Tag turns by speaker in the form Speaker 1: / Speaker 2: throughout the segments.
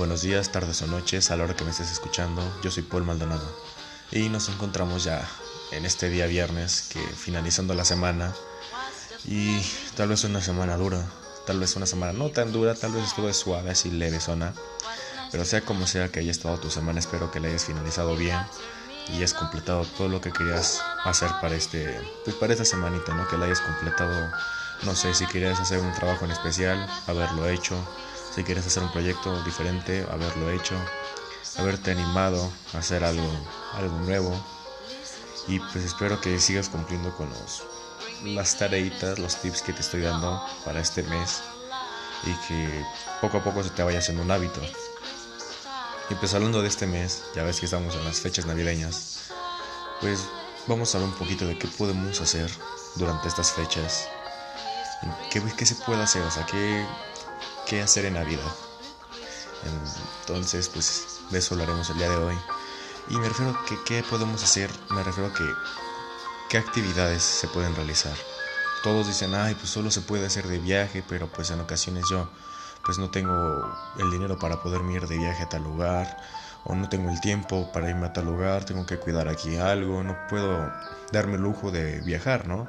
Speaker 1: Buenos días, tardes o noches a la hora que me estés escuchando. Yo soy Paul Maldonado y nos encontramos ya en este día viernes que finalizando la semana y tal vez una semana dura, tal vez una semana no tan dura, tal vez estuvo suave, así leve zona. Pero sea como sea que haya estado tu semana, espero que la hayas finalizado bien y hayas completado todo lo que querías hacer para este pues para esta semanita, ¿no? Que la hayas completado, no sé, si querías hacer un trabajo en especial, haberlo hecho, si quieres hacer un proyecto diferente, haberlo hecho, haberte animado a hacer algo, algo nuevo. Y pues espero que sigas cumpliendo con los, las tareitas, los tips que te estoy dando para este mes y que poco a poco se te vaya haciendo un hábito. Y pues hablando de este mes, ya ves que estamos en las fechas navideñas, pues vamos a hablar un poquito de qué podemos hacer durante estas fechas. ¿Qué, qué se puede hacer? O sea, qué, qué hacer en Navidad. Entonces, pues de eso hablaremos el día de hoy. Y me refiero a que qué podemos hacer, me refiero a que qué actividades se pueden realizar. Todos dicen, ay, pues solo se puede hacer de viaje, pero pues en ocasiones yo pues no tengo el dinero para poderme ir de viaje a tal lugar, o no tengo el tiempo para irme a tal lugar, tengo que cuidar aquí algo, no puedo darme el lujo de viajar, ¿no?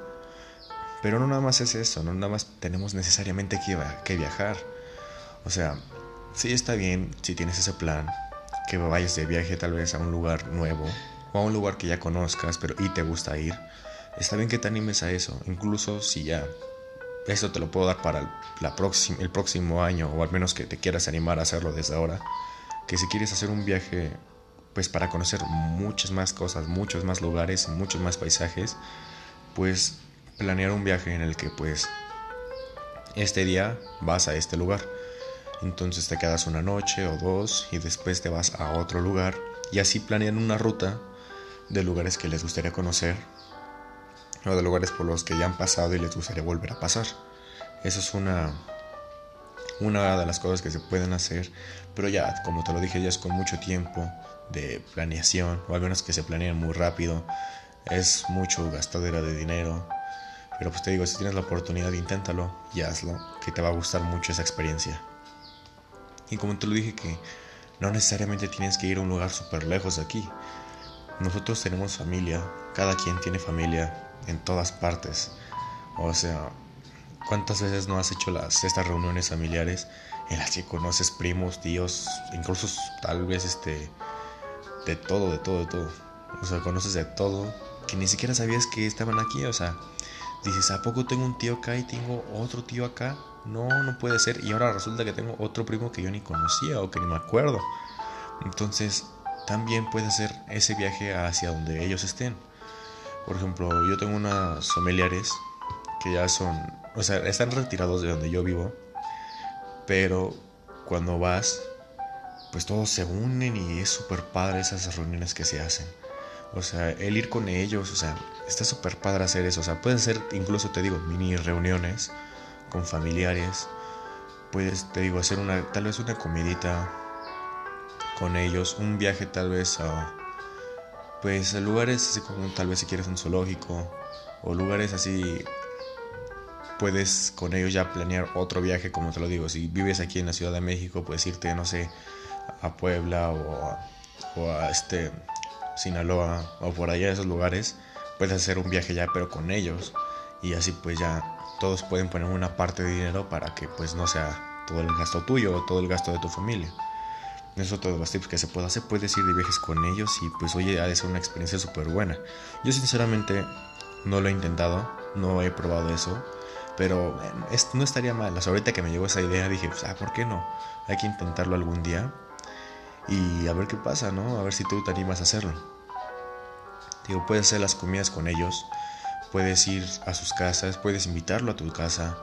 Speaker 1: Pero no nada más es eso, no nada más tenemos necesariamente que viajar. O sea, sí está bien si tienes ese plan, que vayas de viaje tal vez a un lugar nuevo o a un lugar que ya conozcas pero y te gusta ir. Está bien que te animes a eso, incluso si ya esto te lo puedo dar para la el próximo año o al menos que te quieras animar a hacerlo desde ahora. Que si quieres hacer un viaje pues para conocer muchas más cosas, muchos más lugares, muchos más paisajes, pues planear un viaje en el que pues este día vas a este lugar entonces te quedas una noche o dos y después te vas a otro lugar y así planean una ruta de lugares que les gustaría conocer o de lugares por los que ya han pasado y les gustaría volver a pasar. Eso es una una de las cosas que se pueden hacer, pero ya, como te lo dije, ya es con mucho tiempo de planeación, o al menos que se planeen muy rápido. Es mucho gastadera de dinero, pero pues te digo, si tienes la oportunidad, inténtalo y hazlo, que te va a gustar mucho esa experiencia. Y como te lo dije que no necesariamente tienes que ir a un lugar súper lejos de aquí. Nosotros tenemos familia, cada quien tiene familia en todas partes. O sea, ¿cuántas veces no has hecho las, estas reuniones familiares en las que conoces primos, tíos, incluso tal vez este, de todo, de todo, de todo? O sea, conoces de todo que ni siquiera sabías que estaban aquí. O sea, dices, ¿a poco tengo un tío acá y tengo otro tío acá? No, no puede ser. Y ahora resulta que tengo otro primo que yo ni conocía o que ni me acuerdo. Entonces, también puede ser ese viaje hacia donde ellos estén. Por ejemplo, yo tengo unos familiares que ya son, o sea, están retirados de donde yo vivo, pero cuando vas, pues todos se unen y es súper padre esas reuniones que se hacen. O sea, el ir con ellos, o sea, está súper padre hacer eso. O sea, pueden ser incluso, te digo, mini reuniones con familiares. Puedes, te digo, hacer una, tal vez una comidita con ellos, un viaje tal vez a, pues a lugares como tal vez si quieres un zoológico o lugares así puedes con ellos ya planear otro viaje como te lo digo si vives aquí en la Ciudad de México puedes irte no sé a Puebla o a, o a este Sinaloa o por allá esos lugares puedes hacer un viaje ya pero con ellos y así pues ya todos pueden poner una parte de dinero para que pues no sea todo el gasto tuyo o todo el gasto de tu familia. Eso todos los tips que se puede hacer. Puedes ir de viajes con ellos y pues oye, ha de ser una experiencia súper buena. Yo sinceramente no lo he intentado, no he probado eso, pero no estaría mal. ahorita que me llegó esa idea dije, pues, ah, ¿por qué no? Hay que intentarlo algún día y a ver qué pasa, ¿no? A ver si tú te animas a hacerlo. Digo, puedes hacer las comidas con ellos puedes ir a sus casas, puedes invitarlo a tu casa,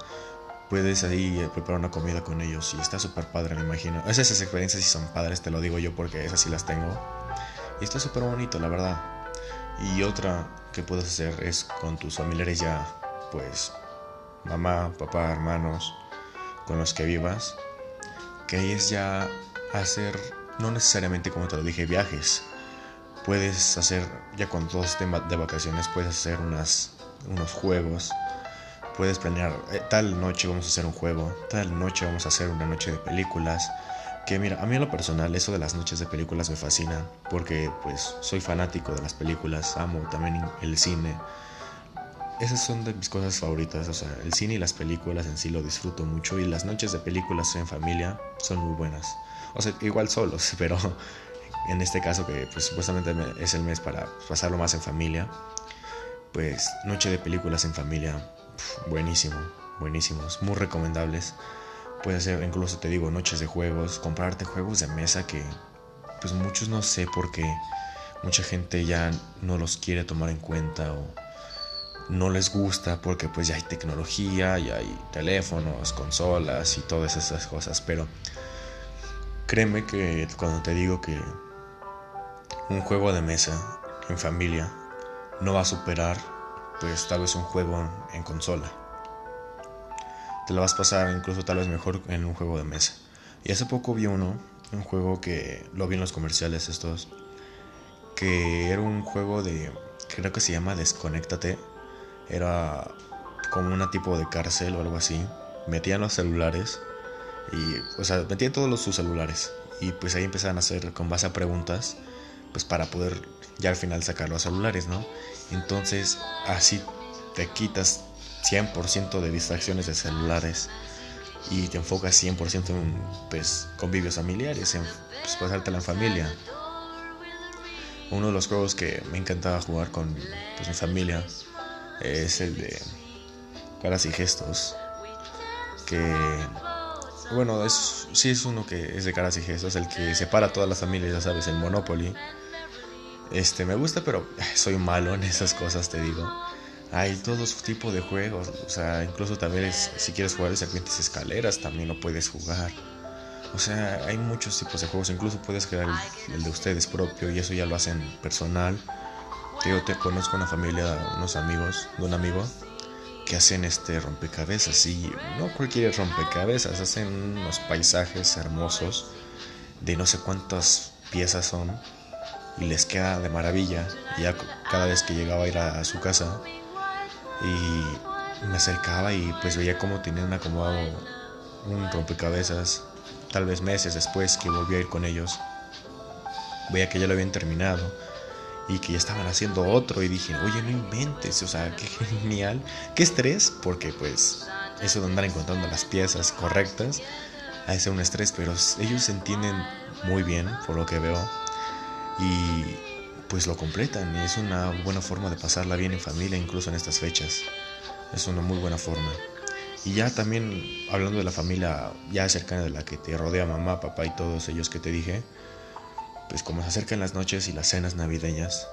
Speaker 1: puedes ahí eh, preparar una comida con ellos y está súper padre, me imagino. Esas, experiencias sí son padres, te lo digo yo porque esas sí las tengo. Y está súper bonito, la verdad. Y otra que puedes hacer es con tus familiares ya, pues, mamá, papá, hermanos, con los que vivas, que es ya hacer, no necesariamente como te lo dije, viajes. Puedes hacer, ya cuando todos estén de vacaciones, puedes hacer unas unos juegos. Puedes planear, eh, tal noche vamos a hacer un juego, tal noche vamos a hacer una noche de películas. que mira, a mí en lo personal eso de las noches de películas me fascina porque pues soy fanático de las películas, amo también el cine. Esas son de mis cosas favoritas, o sea, el cine y las películas en sí lo disfruto mucho y las noches de películas en familia son muy buenas. O sea, igual solos, pero en este caso que pues supuestamente es el mes para pasarlo más en familia, pues noche de películas en familia, buenísimo, buenísimos, muy recomendables. Puede ser, incluso te digo, noches de juegos, comprarte juegos de mesa que pues muchos no sé por qué mucha gente ya no los quiere tomar en cuenta o no les gusta porque pues ya hay tecnología, ya hay teléfonos, consolas y todas esas cosas, pero créeme que cuando te digo que un juego de mesa en familia no va a superar pues tal vez un juego en consola te lo vas a pasar incluso tal vez mejor en un juego de mesa. Y hace poco vi uno, un juego que lo vi en los comerciales estos, que era un juego de, creo que se llama Desconéctate. Era como una tipo de cárcel o algo así. Metían los celulares y, o sea, metían todos los, sus celulares. Y pues ahí empezaban a hacer con base a preguntas, pues para poder ya al final sacar los celulares, ¿no? Entonces así te quitas 100% de distracciones de celulares y te enfocas 100% en pues, convivios familiares, en pues, pasártela en familia. Uno de los juegos que me encantaba jugar con pues, mi familia es el de caras y gestos. Que, bueno, es, sí es uno que es de caras y gestos, el que separa a todas las familias, ya sabes, el Monopoly. Este me gusta, pero soy malo en esas cosas, te digo hay todo tipo de juegos. O sea, incluso también si quieres jugar de serpientes escaleras, también lo puedes jugar. O sea, hay muchos tipos de juegos. Incluso puedes crear el, de ustedes propio y eso ya lo hacen personal. Yo te conozco una familia, unos amigos, de un amigo que hacen este rompecabezas y no cualquier rompecabezas, hacen unos paisajes hermosos de no sé cuántas piezas son y les queda de maravilla. Ya cada vez que llegaba a ir a su casa, y me acercaba y pues veía cómo tenían acomodado un rompecabezas. Tal vez meses después que volví a ir con ellos, veía que ya lo habían terminado y que ya estaban haciendo otro y dije, oye, no inventes, o sea, qué genial, qué estrés, porque pues eso de andar encontrando las piezas correctas, hace un estrés, pero ellos se entienden muy bien, por lo que veo, y pues lo completan y es una buena forma de pasarla bien en familia, incluso en estas fechas. Es una muy buena forma. Y ya también hablando de la familia ya cercana de la que te rodea mamá, papá y todos ellos que te dije, pues como se acercan las noches y las cenas navideñas,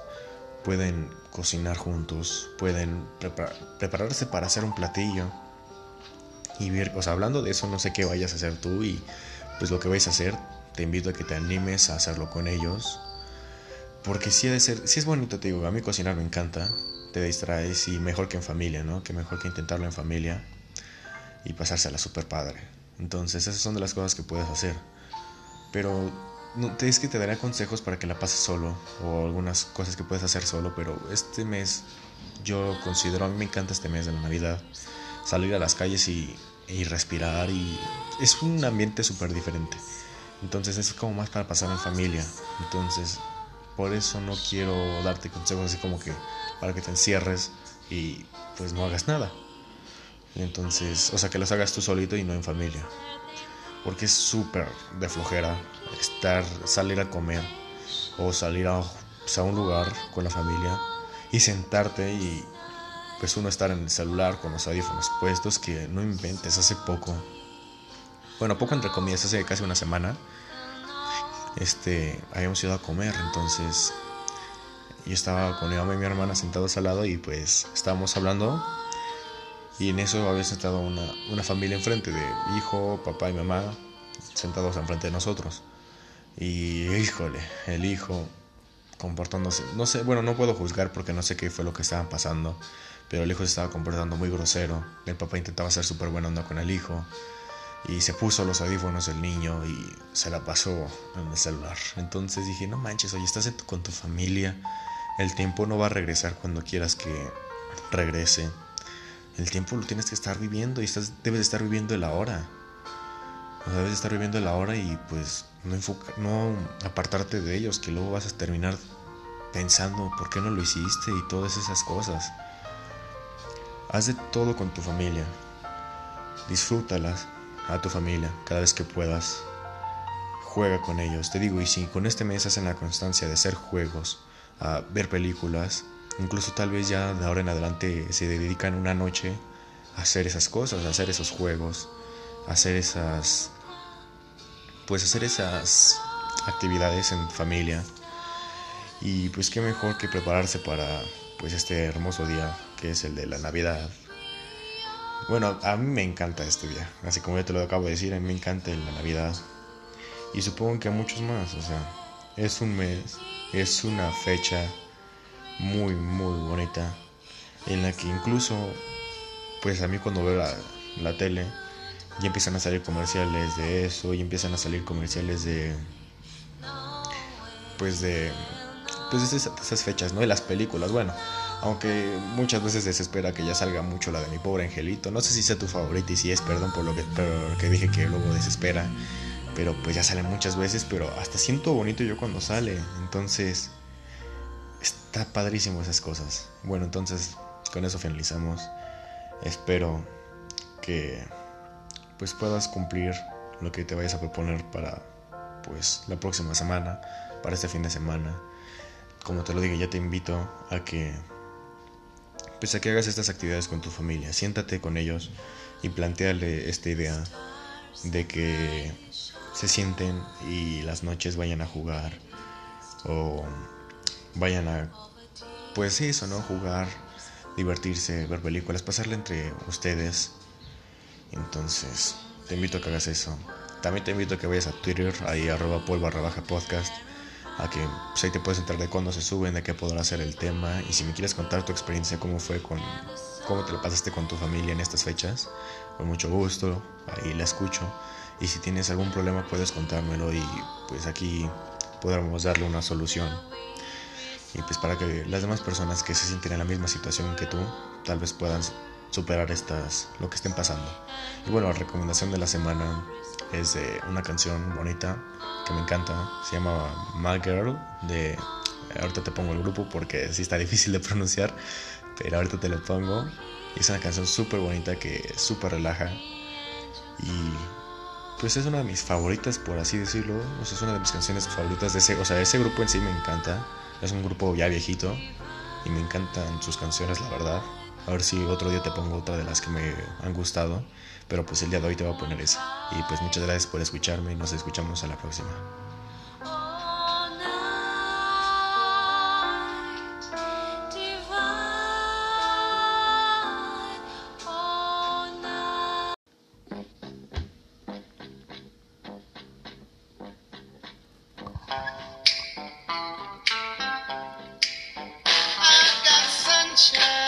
Speaker 1: pueden cocinar juntos, pueden prepararse para hacer un platillo. Y ver, o sea, hablando de eso, no sé qué vayas a hacer tú y pues lo que vais a hacer, te invito a que te animes a hacerlo con ellos porque sí, ser, sí es bonito, te digo, a mí cocinar me encanta, te distraes y mejor que en familia, ¿no? Que mejor que intentarlo en familia y pasársela súper padre. Entonces esas son de las cosas que puedes hacer. Pero no, es que te daré consejos para que la pases solo o algunas cosas que puedes hacer solo, pero este mes yo considero, a mí me encanta este mes de la Navidad, salir a las calles y, y respirar y es un ambiente súper diferente. Entonces es como más para pasar en familia. Entonces por eso no quiero darte consejos así como que para que te encierres y pues no hagas nada. Entonces, o sea, que los hagas tú solito y no en familia. Porque es súper de flojera estar, salir a comer o salir a, un lugar con la familia y sentarte y pues uno estar en el celular con los audífonos puestos que no inventes hace poco. Bueno, poco entre comillas, hace casi una semana este, habíamos ido a comer, entonces yo estaba con mi mamá y mi hermana sentados al lado y pues estábamos hablando y en eso había sentado una, una familia enfrente de hijo, papá y mamá sentados enfrente de nosotros. Y híjole, el hijo comportándose, no sé, bueno, no puedo juzgar porque no sé qué fue lo que estaban pasando, pero el hijo se estaba comportando muy grosero. El papá intentaba ser súper buena onda con el hijo y se puso los audífonos el niño y se la pasó en el celular. Entonces dije, no manches, oye, estás con tu familia, el tiempo no va a regresar cuando quieras que regrese. El tiempo lo tienes que estar viviendo y estás, debes estar viviendo el ahora. O sea, debes estar viviendo la hora y pues no, enfoca, no apartarte de ellos, que luego vas a terminar pensando por qué no lo hiciste y todas esas cosas. Haz de todo con tu familia. Disfrútalas a tu familia cada vez que puedas. Juega con ellos. Te digo, y si con este mes hacen la constancia de hacer juegos, a ver películas, incluso tal vez ya de ahora en adelante se dedican una noche a hacer esas cosas, a hacer esos juegos, a hacer esas pues hacer esas actividades en familia. Y pues qué mejor que prepararse para pues este hermoso día que es el de la Navidad. Bueno, a mí me encanta este día, así como ya te lo acabo de decir, a mí me encanta la Navidad. Y supongo que a muchos más, o sea, es un mes, es una fecha muy, muy bonita, en la que incluso, pues a mí cuando veo la, la tele, y empiezan a salir comerciales de eso y empiezan a salir comerciales de pues de pues de esas, fechas no de las películas bueno aunque muchas veces desespera que ya salga mucho la de mi pobre angelito. No sé si sea tu favorita y si es perdón por lo que, que dije que luego desespera. Pero pues ya sale muchas veces pero hasta siento bonito yo cuando sale. Entonces está padrísimo esas cosas. Bueno entonces con eso finalizamos. Espero que pues puedas cumplir lo que te vayas a proponer para pues la próxima semana, para este fin de semana. Como te lo digo, ya te invito a que pues a que hagas estas actividades con tu familia. Siéntate con ellos y planteale esta idea de que se sienten y las noches vayan a jugar o vayan a pues eso, ¿no? Jugar, divertirse, ver películas, pasarle entre ustedes entonces, te invito a que hagas eso. También te invito a que vayas a Twitter, ahí arroba baja podcast, a que pues, te puedes enterar de cuándo se suben, de qué podrá ser el tema. Y si me quieres contar tu experiencia, cómo fue con, cómo te lo pasaste con tu familia en estas fechas, con mucho gusto, ahí la escucho. Y si tienes algún problema puedes contármelo y pues aquí podremos darle una solución. Y pues para que las demás personas que se sienten en la misma situación que tú, tal vez puedan superar estas, lo que estén pasando. Y bueno, la recomendación de la semana es de una canción bonita que me encanta, se llama My Girl, de, ahorita te pongo el grupo porque sí está difícil de pronunciar, pero ahorita te lo pongo. es una canción súper bonita que súper relaja y pues es una de mis favoritas, por así decirlo. es una de mis canciones favoritas de ese, o sea, ese grupo en sí me encanta. Es un grupo ya viejito y me encantan sus canciones, la verdad. A ver si otro día te pongo otra de las que me han gustado. Pero pues el día de hoy te voy a poner esa. Y pues muchas gracias por escucharme y nos escuchamos a la próxima. sunshine.